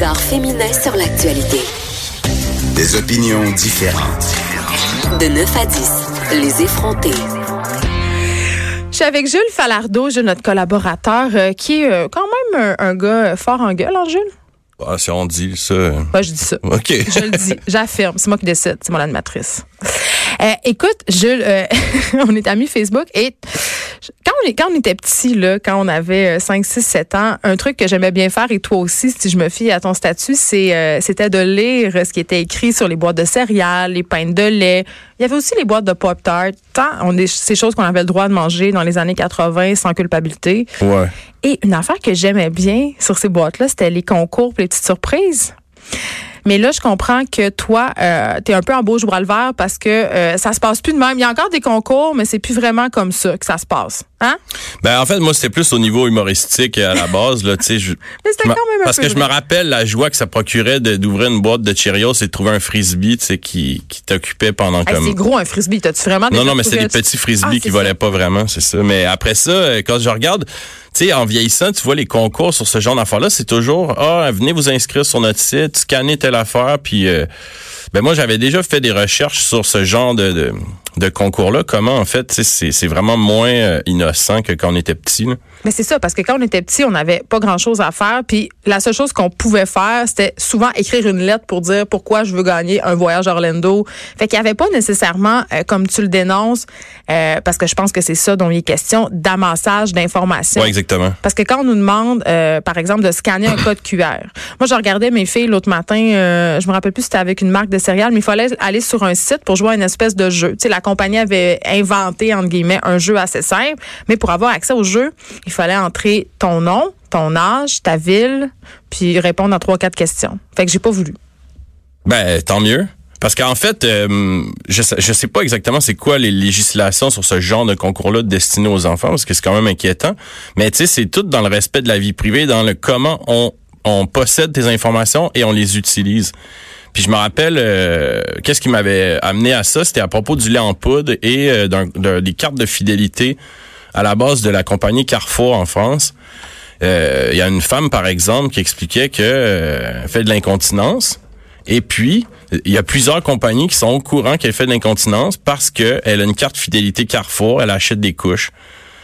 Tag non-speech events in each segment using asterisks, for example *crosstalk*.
Regard féminin sur l'actualité. Des opinions différentes. De 9 à 10, les effrontés. Je suis avec Jules Falardeau, Jules, notre collaborateur, euh, qui est euh, quand même un, un gars fort en gueule, hein, Jules? Ah, si on dit ça. Moi, je dis ça. *laughs* OK. Je le dis, j'affirme. C'est moi qui décide, c'est mon animatrice. Euh, écoute, Jules, euh, *laughs* on est amis Facebook et quand on, est, quand on était petit, là, quand on avait 5, 6, 7 ans, un truc que j'aimais bien faire, et toi aussi, si je me fie à ton statut, c'est euh, c'était de lire ce qui était écrit sur les boîtes de céréales, les pains de lait. Il y avait aussi les boîtes de Pop-Tart. Tant on est, ces choses qu'on avait le droit de manger dans les années 80 sans culpabilité. Ouais. Et une affaire que j'aimais bien sur ces boîtes-là, c'était les concours et les petites surprises. Mais là, je comprends que toi, euh, tu es un peu en beau bras le vert parce que euh, ça se passe plus de même. Il y a encore des concours, mais c'est plus vraiment comme ça que ça se passe. Hein? Ben en fait, moi c'était plus au niveau humoristique à la base là, tu sais, *laughs* parce que je me rappelle la joie que ça procurait d'ouvrir une boîte de Cheerios et de trouver un frisbee, tu sais, qui, qui t'occupait pendant Hey, comme c'est gros un frisbee. T'as-tu vraiment Non, non, mais c'était trouvé- des petits frisbees Ah, qui c'est volaient ça. pas vraiment, c'est ça. Mais après ça, euh, quand je regarde, tu sais, en vieillissant, tu vois les concours sur ce genre d'affaires-là, c'est toujours, ah, venez vous inscrire sur notre site, scannez telle affaire, puis, euh, ben moi, j'avais déjà fait des recherches sur ce genre de, de, de concours-là. Comment, en fait, c'est vraiment moins euh, innocent que quand on était petit. là? Mais c'est ça, parce que quand on était petit, on n'avait pas grand-chose à faire. Puis la seule chose qu'on pouvait faire, c'était souvent écrire une lettre pour dire pourquoi je veux gagner un voyage à Orlando. Fait qu'il n'y avait pas nécessairement, euh, comme tu le dénonces, euh, parce que je pense que c'est ça dont il est question, d'amassage d'informations. Ouais, exactement. Parce que quand on nous demande, euh, par exemple, de scanner un code QR, *coughs* moi, je regardais mes filles l'autre matin, je me rappelle plus si c'était avec une marque de céréales, mais il fallait aller sur un site pour jouer à une espèce de jeu. Tu sais, la compagnie avait inventé, entre guillemets, un jeu assez simple, mais pour avoir accès au jeu, il fallait entrer ton nom, ton âge, ta ville, puis répondre à trois, quatre questions. Fait que j'ai pas voulu. Ben, tant mieux. Parce qu'en fait, euh, je, sais, je sais pas exactement c'est quoi les législations sur ce genre de concours-là destinés aux enfants, parce que c'est quand même inquiétant. Mais tu sais, c'est tout dans le respect de la vie privée, dans le comment on, on possède tes informations et on les utilise. Puis je me rappelle, euh, qu'est-ce qui m'avait amené à ça, c'était à propos du lait en poudre et euh, des cartes de fidélité à la base de la compagnie Carrefour en France. Euh, Il y a une femme, par exemple, qui expliquait que euh, fait de l'incontinence. Et puis, il y a plusieurs compagnies qui sont au courant qu'elle fait de l'incontinence parce qu'elle a une carte fidélité Carrefour, elle achète des couches.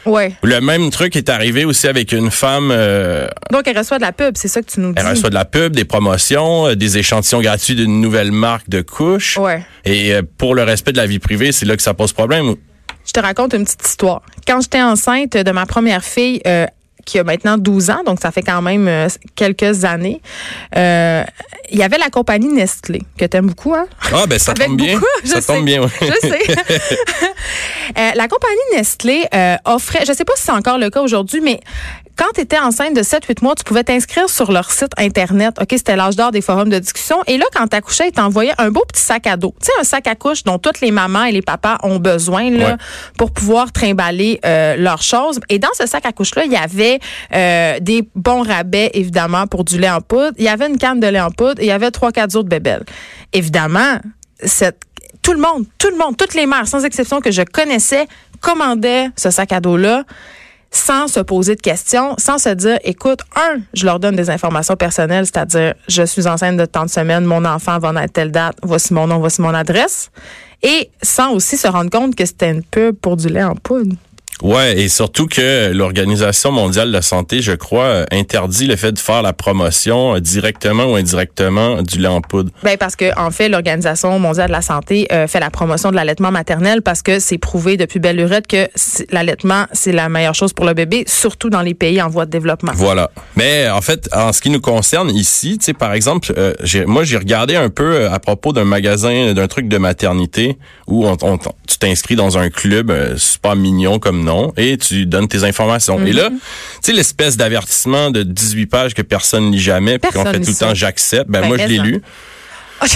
Ouais. Le même truc est arrivé aussi avec une femme, euh, Donc, elle reçoit de la pub, c'est ça que tu nous dis. elle reçoit de la pub, des promotions, euh, des échantillons gratuits d'une nouvelle marque de couches. Ouais. Et euh, pour le respect de la vie privée, c'est là que ça pose problème. Je te raconte une petite histoire. Quand j'étais enceinte de ma première fille, euh, qui a maintenant 12 ans, donc ça fait quand même euh, quelques années, euh, il y avait la compagnie Nestlé, que tu aimes beaucoup, hein? Ah ben ça *laughs* Avec tombe bien. je ça sais. tombe bien. ouais. Je sais. *laughs* Euh, la compagnie Nestlé euh, offrait, je sais pas si c'est encore le cas aujourd'hui, mais quand tu étais enceinte de 7-8 mois, tu pouvais t'inscrire sur leur site Internet. OK, c'était l'âge d'or des forums de discussion. Et là, quand tu accouchais, ils t'envoyaient un beau petit sac à dos. Tu sais, un sac à couche dont toutes les mamans et les papas ont besoin là, Ouais. pour pouvoir trimballer euh, leurs choses. Et dans ce sac à couche-là, il y avait euh, des bons rabais, évidemment, pour du lait en poudre. Il y avait une canne de lait en poudre et il y avait trois, quatre autres bébelles. Évidemment, cette tout le monde, tout le monde, toutes les mères, sans exception que je connaissais, commandaient ce sac à dos-là sans se poser de questions, sans se dire, écoute, un, je leur donne des informations personnelles, c'est-à-dire, je suis enceinte de tant de semaines, mon enfant va naître telle date, voici mon nom, voici mon adresse, et sans aussi se rendre compte que c'était une pub pour du lait en poudre. Ouais, et surtout que l'Organisation mondiale de la santé, je crois, euh, interdit le fait de faire la promotion euh, directement ou indirectement du lait en poudre. Ben parce que en fait, l'Organisation mondiale de la santé euh, fait la promotion de l'allaitement maternel parce que c'est prouvé depuis belle lurette que l'allaitement c'est la meilleure chose pour le bébé, surtout dans les pays en voie de développement. Voilà. Mais en fait, en ce qui nous concerne ici, tu sais, par exemple, euh, j'ai- moi j'ai regardé un peu euh, à propos d'un magasin, d'un truc de maternité où on, on- tu t'inscris dans un club euh, super mignon comme et tu donnes tes informations. Et Mhm. là, tu sais l'espèce d'avertissement de 18 pages que personne lit jamais puis qu'on fait tout le temps j'accepte. Ben, Ben, moi je l'ai lu. *laughs*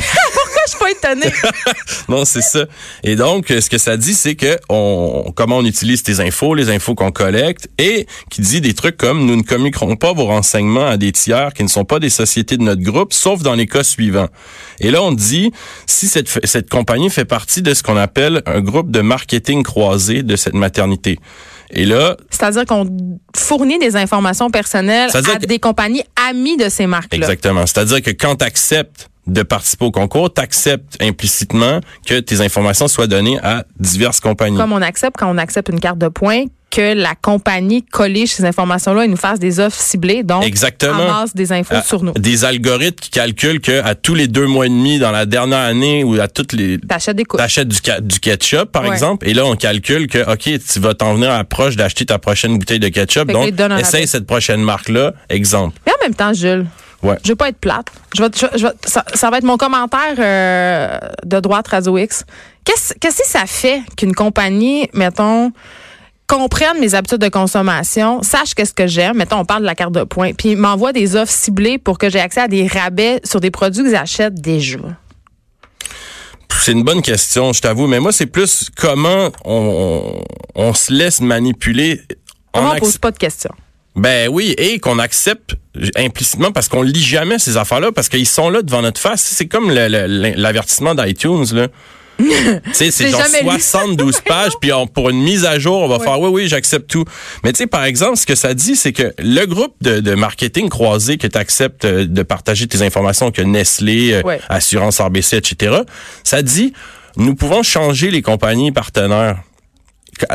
Pourquoi je suis pas étonnée? *laughs* Non, c'est ça. Et donc, euh, ce que ça dit, c'est que on, comment on utilise tes infos, les infos qu'on collecte, et qui dit des trucs comme nous ne communiquerons pas vos renseignements à des tiers qui ne sont pas des sociétés de notre groupe, sauf dans les cas suivants. Et là, on dit si cette, cette compagnie fait partie de ce qu'on appelle un groupe de marketing croisé de cette maternité. Et là, C'est-à-dire qu'on fournit des informations personnelles à que- des compagnies amies de ces marques-là. Exactement. C'est-à-dire que quand tu acceptes de participer au concours, tu acceptes implicitement que tes informations soient données à diverses compagnies. Comme on accepte quand on accepte une carte de points que la compagnie collige ces informations-là et nous fasse des offres ciblées, donc Exactement. amasse des infos à- sur nous. Des algorithmes qui calculent que à tous les deux mois et demi dans la dernière année ou à toutes les T'achètes des t'achètes du, ketchup par Ouais. exemple et là on calcule que ok tu vas t'en venir à proche d'acheter ta prochaine bouteille de ketchup Fait donc essaye cette prochaine marque là exemple Mais en même temps, Jules, Ouais. je veux pas être plate. Je vais, je vais- je vais- ça, ça va être mon commentaire euh, de droite Radio X. Qu'est-ce que ça fait qu'une compagnie, mettons, comprenne mes habitudes de consommation, sache qu'est-ce que j'aime, mettons, on parle de la carte de points, puis m'envoie des offres ciblées pour que j'ai accès à des rabais sur des produits que j'achète déjà? c'est une bonne question je t'avoue mais moi c'est plus comment on, on, on se laisse manipuler on acc- pose pas de questions. Ben oui, et qu'on accepte implicitement parce qu'on lit jamais ces affaires-là parce qu'ils sont là devant notre face. C'est comme l'avertissement d'iTunes là. *laughs* c'est genre jamais lu. 72 *laughs* pages, puis on- pour une mise à jour, on va faire oui, oui, j'accepte tout. Mais tu sais, par exemple, ce que ça dit, c'est que le groupe de, de marketing croisé que tu acceptes euh, de partager tes informations, que Nestlé, euh, Ouais. Assurance RBC, etc., ça dit, nous pouvons changer les compagnies partenaires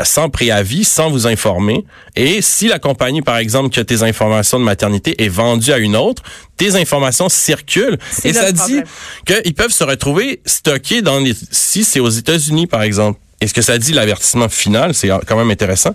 sans préavis, sans vous informer. Et si la compagnie, par exemple, qui a tes informations de maternité est vendue à une autre, tes informations circulent. Et ça dit qu'ils peuvent se retrouver stockés dans les... Si c'est aux États-Unis, par exemple. Et ce que ça dit, l'avertissement final, c'est quand même intéressant.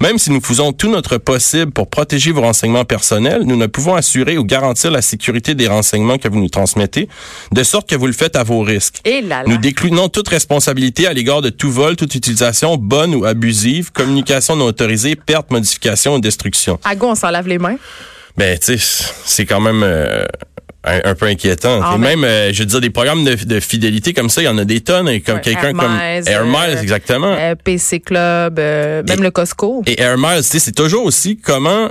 Même si nous faisons tout notre possible pour protéger vos renseignements personnels, nous ne pouvons assurer ou garantir la sécurité des renseignements que vous nous transmettez, de sorte que vous le faites à vos risques. Et là, là. Nous déclinons toute responsabilité à l'égard de tout vol, toute utilisation bonne ou abusive, communication non autorisée, perte, modification ou destruction. À go, on s'en lave les mains? Ben, tu sais, c'est quand même euh, un, un peu inquiétant. Ah, Et même, euh, je veux dire, des programmes de, de fidélité comme ça, il y en a des tonnes. Et comme Ouais, quelqu'un comme Air Miles, euh, exactement. Euh, PC Club, euh, même Et- le Costco. Et Air Miles, tu sais, c'est toujours aussi comment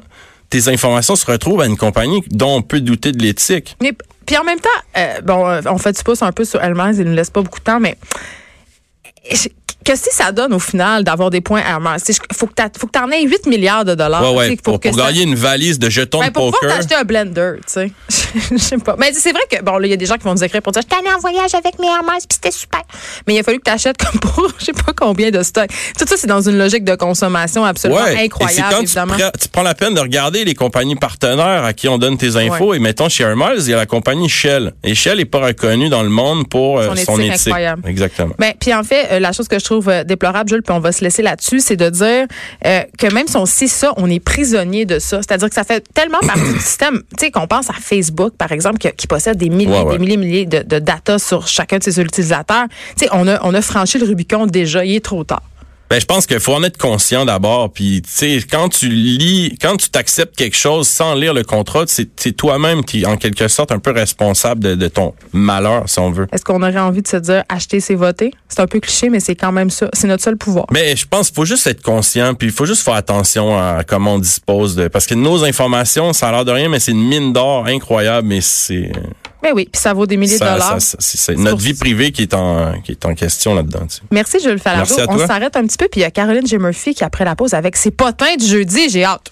tes informations se retrouvent à une compagnie dont on peut douter de l'éthique. Mais puis en même temps, euh, bon, on fait du pouce un peu sur Hermès, il nous laisse pas beaucoup de temps, mais qu'est-ce que ça donne au final d'avoir des points Hermès? Il faut que que t'en aies 8 milliards de dollars. ouais, tu ouais. Pour, que pour ça- gagner une valise de jetons Ben, de pour pouvoir poker. t'acheter un blender, tu sais. *laughs* Je sais pas. Mais c'est vrai que, bon, là, il y a des gens qui vont nous écrire pour dire, je t'allais en voyage avec mes Hermès, puis c'était super. Mais il a fallu que tu achètes comme pour, *laughs* je sais pas combien de stocks. Tout ça, c'est dans une logique de consommation absolument Ouais. Et incroyable, quand tu, évidemment. prends- tu prends la peine de regarder les compagnies partenaires à qui on donne tes infos. Et mettons, chez Miles, il y a la compagnie Shell. Et Shell est pas reconnue dans le monde pour euh, Son éthique. incroyable. Exactement. Ben, puis en fait, euh, la chose que je trouve euh, déplorable, Jules, puis on va se laisser là-dessus, c'est de dire euh, que même si on sait ça, on est prisonnier de ça. C'est-à-dire que ça fait tellement *coughs* partie du système. Tu sais, qu'on pense à Facebook, par exemple, qui, qui possède des milliers, Ouais, ouais. des milliers, milliers de, de data sur chacun de ses utilisateurs. Tu sais, on a, on a franchi le Rubicon déjà. Il est trop tard. Ben, je pense qu'il faut en être conscient d'abord. Puis, tu sais, quand tu lis, quand tu t'acceptes quelque chose sans lire le contrat, c'est toi-même qui, est en quelque sorte, un peu responsable de, de ton malheur, si on veut. Est-ce qu'on aurait envie de se dire acheter, c'est voter? C'est un peu cliché, mais c'est quand même ça. C'est notre seul pouvoir. Mais je pense qu'il faut juste être conscient, puis il faut juste faire attention à comment on dispose de. Parce que nos informations, ça a l'air de rien, mais c'est une mine d'or incroyable, mais c'est. Ben oui, puis ça vaut des milliers ça- de dollars. c'est notre vie privée qui est en, qui est en question là-dedans. tu sais. Merci, Jules Falardeau. On s'arrête un petit peu, puis il y a Caroline J. Murphy qui, après la pause, avec ses potins du jeudi. J'ai hâte.